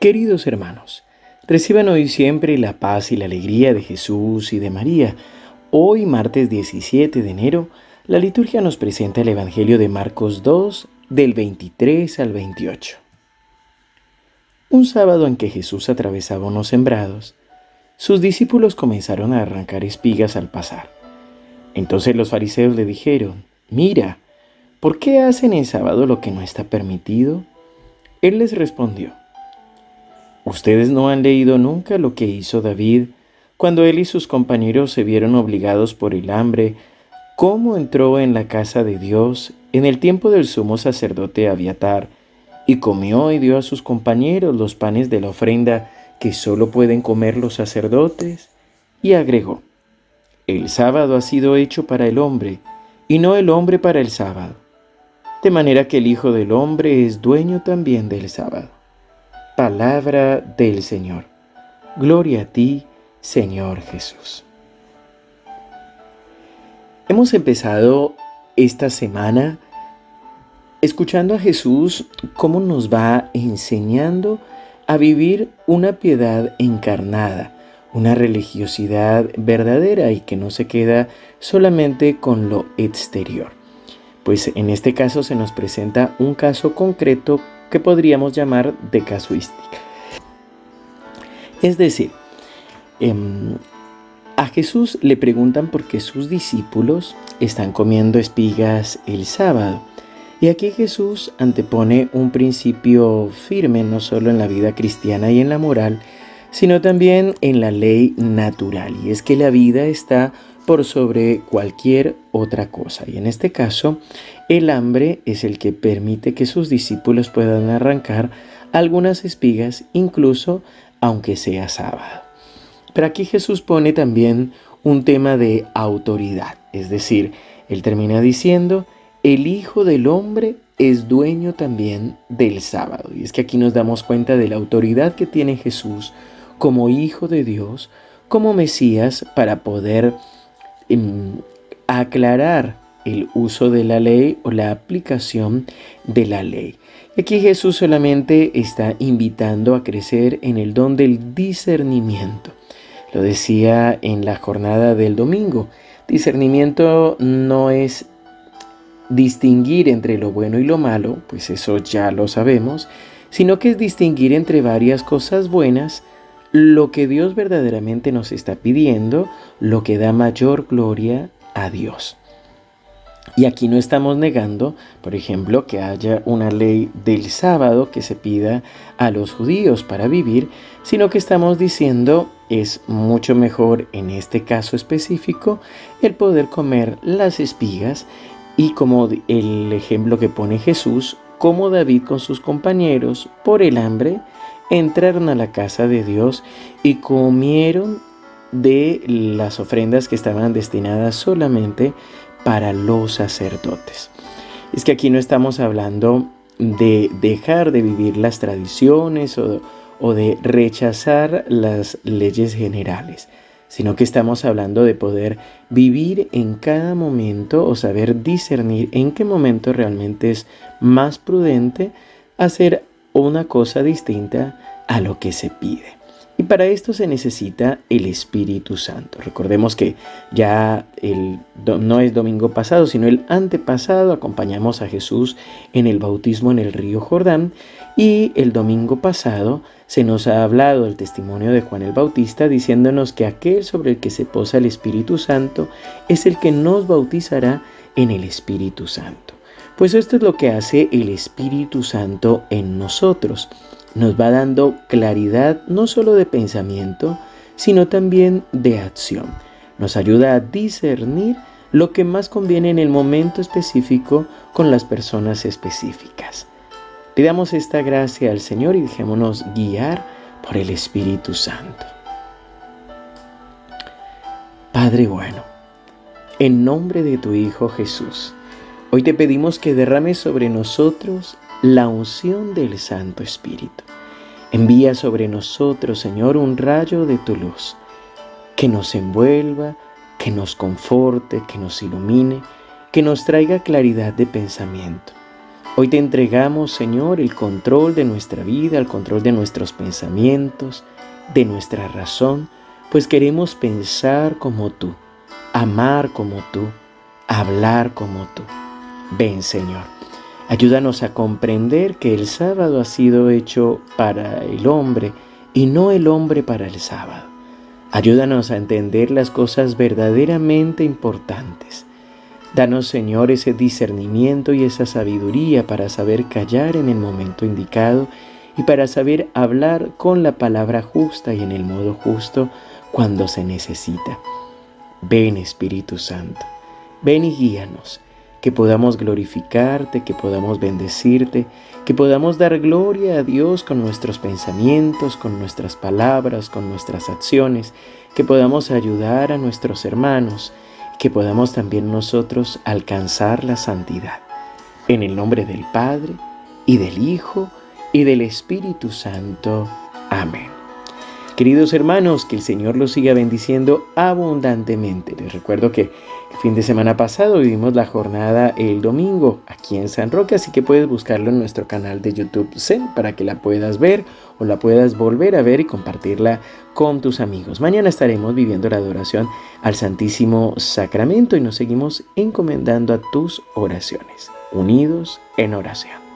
Queridos hermanos, reciban hoy siempre la paz y la alegría de Jesús y de María. Hoy, martes 17 de enero, la liturgia nos presenta el Evangelio de Marcos 2, del 23 al 28. Un sábado en que Jesús atravesaba unos sembrados, sus discípulos comenzaron a arrancar espigas al pasar. Entonces los fariseos le dijeron, Mira, ¿por qué hacen en sábado lo que no está permitido? Él les respondió, Ustedes no han leído nunca lo que hizo David cuando él y sus compañeros se vieron obligados por el hambre, cómo entró en la casa de Dios en el tiempo del sumo sacerdote Abiatar y comió y dio a sus compañeros los panes de la ofrenda que solo pueden comer los sacerdotes, y agregó, el sábado ha sido hecho para el hombre, y no el hombre para el sábado, de manera que el Hijo del Hombre es dueño también del sábado. Palabra del Señor. Gloria a ti, Señor Jesús. Hemos empezado esta semana escuchando a Jesús cómo nos va enseñando a vivir una piedad encarnada, una religiosidad verdadera y que no se queda solamente con lo exterior. Pues en este caso se nos presenta un caso concreto que podríamos llamar de casuística. Es decir, em, a Jesús le preguntan por qué sus discípulos están comiendo espigas el sábado. Y aquí Jesús antepone un principio firme no solo en la vida cristiana y en la moral, sino también en la ley natural, y es que la vida está por sobre cualquier otra cosa. Y en este caso, el hambre es el que permite que sus discípulos puedan arrancar algunas espigas, incluso aunque sea sábado. Pero aquí Jesús pone también un tema de autoridad, es decir, él termina diciendo, el Hijo del Hombre es dueño también del sábado. Y es que aquí nos damos cuenta de la autoridad que tiene Jesús como Hijo de Dios, como Mesías, para poder aclarar el uso de la ley o la aplicación de la ley. Aquí Jesús solamente está invitando a crecer en el don del discernimiento. Lo decía en la jornada del domingo. Discernimiento no es distinguir entre lo bueno y lo malo, pues eso ya lo sabemos, sino que es distinguir entre varias cosas buenas lo que Dios verdaderamente nos está pidiendo, lo que da mayor gloria a Dios. Y aquí no estamos negando, por ejemplo, que haya una ley del sábado que se pida a los judíos para vivir, sino que estamos diciendo es mucho mejor en este caso específico el poder comer las espigas y como el ejemplo que pone Jesús, como David con sus compañeros por el hambre entraron a la casa de Dios y comieron de las ofrendas que estaban destinadas solamente para los sacerdotes. Es que aquí no estamos hablando de dejar de vivir las tradiciones o, de rechazar las leyes generales, sino que estamos hablando de poder vivir en cada momento o saber discernir en qué momento realmente es más prudente hacer una cosa distinta a lo que se pide. Y para esto se necesita el Espíritu Santo. Recordemos que ya el, no es domingo pasado, sino el antepasado acompañamos a Jesús en el bautismo en el río Jordán y el domingo pasado se nos ha hablado el testimonio de Juan el Bautista diciéndonos que aquel sobre el que se posa el Espíritu Santo es el que nos bautizará en el Espíritu Santo. Pues esto es lo que hace el Espíritu Santo en nosotros nos va dando claridad no solo de pensamiento, sino también de acción. Nos ayuda a discernir lo que más conviene en el momento específico con las personas específicas. Pidamos esta gracia al Señor y dejémonos guiar por el Espíritu Santo. Padre bueno, en nombre de tu Hijo Jesús, hoy te pedimos que derrames sobre nosotros la unción del Santo Espíritu. Envía sobre nosotros, Señor, un rayo de tu luz, que nos envuelva, que nos conforte, que nos ilumine, que nos traiga claridad de pensamiento. Hoy te entregamos, Señor, el control de nuestra vida, el control de nuestros pensamientos, de nuestra razón, pues queremos pensar como tú, amar como tú, hablar como tú. Ven, Señor, ayúdanos a comprender que el sábado ha sido hecho para el hombre y no el hombre para el sábado. Ayúdanos a entender las cosas verdaderamente importantes. Danos, Señor, ese discernimiento y esa sabiduría para saber callar en el momento indicado y para saber hablar con la palabra justa y en el modo justo cuando se necesita. Ven, Espíritu Santo, ven y guíanos que podamos glorificarte, que podamos bendecirte, que podamos dar gloria a Dios con nuestros pensamientos, con nuestras palabras, con nuestras acciones, que podamos ayudar a nuestros hermanos, que podamos también nosotros alcanzar la santidad. En el nombre del Padre, y del Hijo, y del Espíritu Santo. Amén. Queridos hermanos, que el Señor los siga bendiciendo abundantemente. Les recuerdo que el fin de semana pasado vivimos la jornada el domingo aquí en San Roque, así que puedes buscarlo en nuestro canal de YouTube Zen para que la puedas ver o la puedas volver a ver y compartirla con tus amigos. Mañana estaremos viviendo la adoración al Santísimo Sacramento y nos seguimos encomendando a tus oraciones, unidos en oración.